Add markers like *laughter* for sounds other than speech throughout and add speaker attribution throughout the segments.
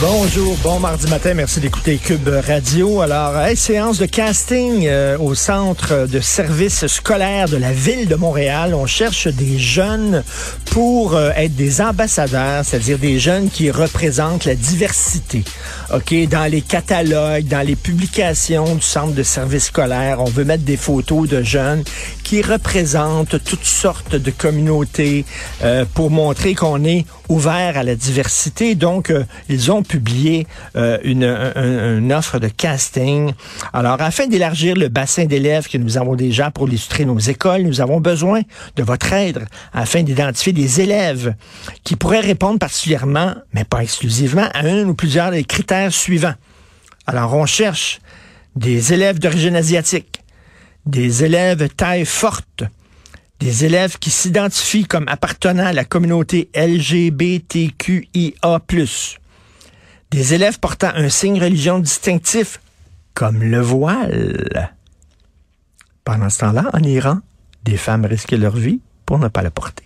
Speaker 1: Bonjour, bon mardi matin, merci d'écouter Cube Radio. Alors, séance de casting euh, au centre de services scolaires de la ville de Montréal. On cherche des jeunes pour euh, être des ambassadeurs, c'est-à-dire des jeunes qui représentent la diversité. OK, dans les catalogues, dans les publications du centre de services scolaires, on veut mettre des photos de jeunes qui représentent toutes sortes de communautés euh, pour montrer qu'on est ouvert à la diversité. Donc, ils ont publié euh, une, un- une offre de casting. Alors, afin d'élargir le bassin d'élèves que nous avons déjà pour illustrer nos écoles, nous avons besoin de votre aide afin d'identifier des élèves qui pourraient répondre particulièrement, mais pas exclusivement, à un ou plusieurs des critères suivants. Alors, on cherche des élèves d'origine asiatique, des élèves taille forte, des élèves qui s'identifient comme appartenant à la communauté LGBTQIA+, des élèves portant un signe religion distinctif comme le voile. Pendant ce temps-là, en Iran, des femmes risquaient leur vie pour ne pas le porter.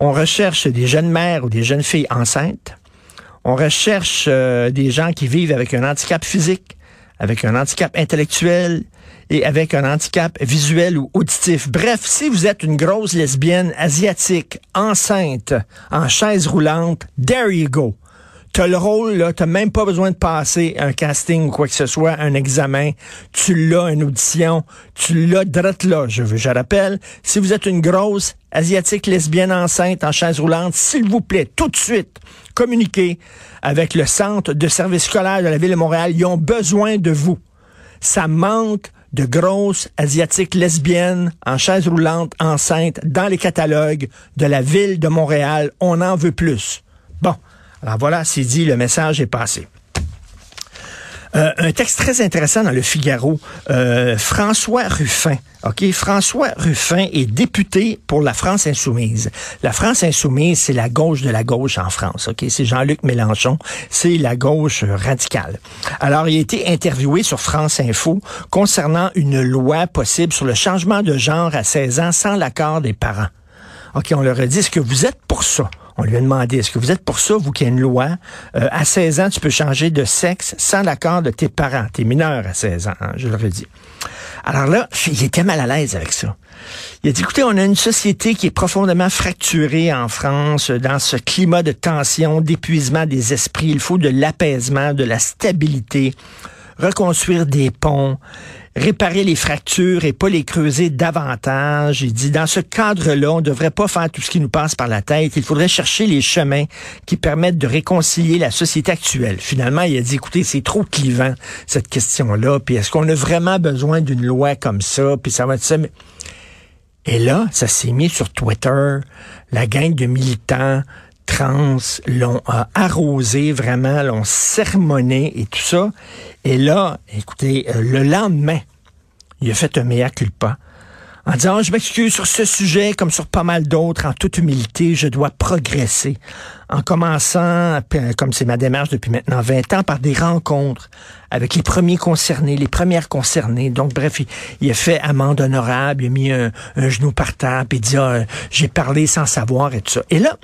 Speaker 1: On recherche des jeunes mères ou des jeunes filles enceintes. On recherche euh, des gens qui vivent avec un handicap physique, avec un handicap intellectuel et avec un handicap visuel ou auditif. Bref, si vous êtes une grosse lesbienne asiatique, enceinte, en chaise roulante, there you go. T'as le rôle, là, t'as même pas besoin de passer un casting ou quoi que ce soit, un examen. Tu l'as, une audition, tu l'as drette là. Je, je rappelle, si vous êtes une grosse asiatique lesbienne enceinte en chaise roulante, s'il vous plaît, tout de suite, communiquez avec le centre de service scolaire de la ville de Montréal. Ils ont besoin de vous. Ça manque de grosses asiatiques lesbiennes en chaise roulante enceinte dans les catalogues de la ville de Montréal. On en veut plus. Alors voilà, c'est dit, le message est passé. Euh, un texte très intéressant dans le Figaro. Euh, François Ruffin. OK, François Ruffin est député pour la France insoumise. La France insoumise, c'est la gauche de la gauche en France. OK, c'est Jean-Luc Mélenchon, c'est la gauche radicale. Alors, il a été interviewé sur France Info concernant une loi possible sur le changement de genre à 16 ans sans l'accord des parents. OK, on leur a dit, est-ce que vous êtes pour ça? On lui a demandé, est-ce que vous êtes pour ça, vous qui avez une loi, euh, à 16 ans, tu peux changer de sexe sans l'accord de tes parents. T'es mineur à 16 ans, hein, je leur ai dit. Alors là, *laughs* il était mal à l'aise avec ça. Il a dit, écoutez, on a une société qui est profondément fracturée en France, dans ce climat de tension, d'épuisement des esprits. Il faut de l'apaisement, de la stabilité, reconstruire des ponts, réparer les fractures et pas les creuser davantage. Il dit, dans ce cadre-là, on ne devrait pas faire tout ce qui nous passe par la tête. Il faudrait chercher les chemins qui permettent de réconcilier la société actuelle. Finalement, il a dit, écoutez, c'est trop clivant, cette question-là. Puis est-ce qu'on a vraiment besoin d'une loi comme ça? Puis ça va être ça. Et là, ça s'est mis sur Twitter. La gang de militants trans l'ont euh, arrosé vraiment, l'ont sermonné et tout ça. Et là, écoutez, euh, le lendemain, il a fait un mea culpa en disant, je m'excuse sur ce sujet, comme sur pas mal d'autres, en toute humilité, je dois progresser. En commençant, p- comme c'est ma démarche depuis maintenant 20 ans, par des rencontres avec les premiers concernés, les premières concernées. Donc, bref, il, a fait amende honorable, il a mis un, genou par terre, puis dit, Ah, j'ai parlé sans savoir et tout ça. Et là,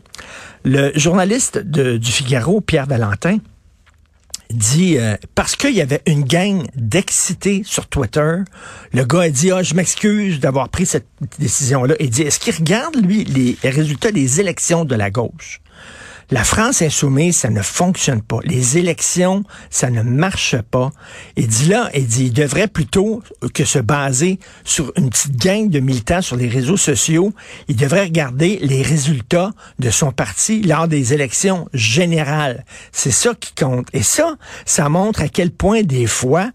Speaker 1: le journaliste du Figaro, Pierre Valentin, dit euh, parce qu'il y avait une gang d'excités sur Twitter, le gars a dit ah je m'excuse d'avoir pris cette décision là. Il dit est-ce qu'il regarde lui les résultats des élections de la gauche? La France insoumise, ça ne fonctionne pas. Les élections, ça ne marche pas. Il dit là, il dit, il devrait plutôt que se baser sur une petite gang de militants sur les réseaux sociaux. Il devrait regarder les résultats de son parti lors des élections générales. C'est ça qui compte. Et ça, ça montre à quel point des fois,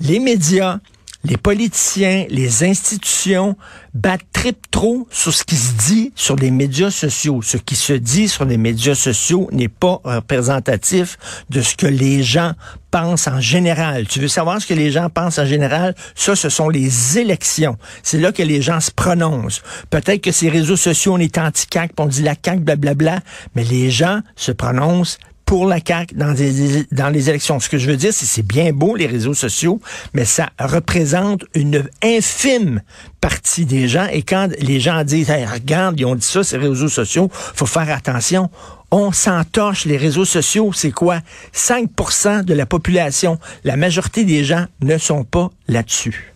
Speaker 1: les médias, les politiciens, les institutions battent trip trop sur ce qui se dit sur les médias sociaux. Ce qui se dit sur les médias sociaux n'est pas représentatif de ce que les gens pensent en général. Tu veux savoir ce que les gens pensent en général? Ça, ce sont les élections. C'est là que les gens se prononcent. Peut-être que ces réseaux sociaux, on est anti-CAC, on dit la CAC, blablabla, mais les gens se prononcent pour la CAQ dans, les élections. Ce que je veux dire, c'est c'est bien beau, les réseaux sociaux, mais ça représente une infime partie des gens. Et quand les gens disent, regarde, ils ont dit ça, ces réseaux sociaux, faut faire attention. On s'entorche les réseaux sociaux, c'est quoi? 5% de la population. La majorité des gens ne sont pas là-dessus.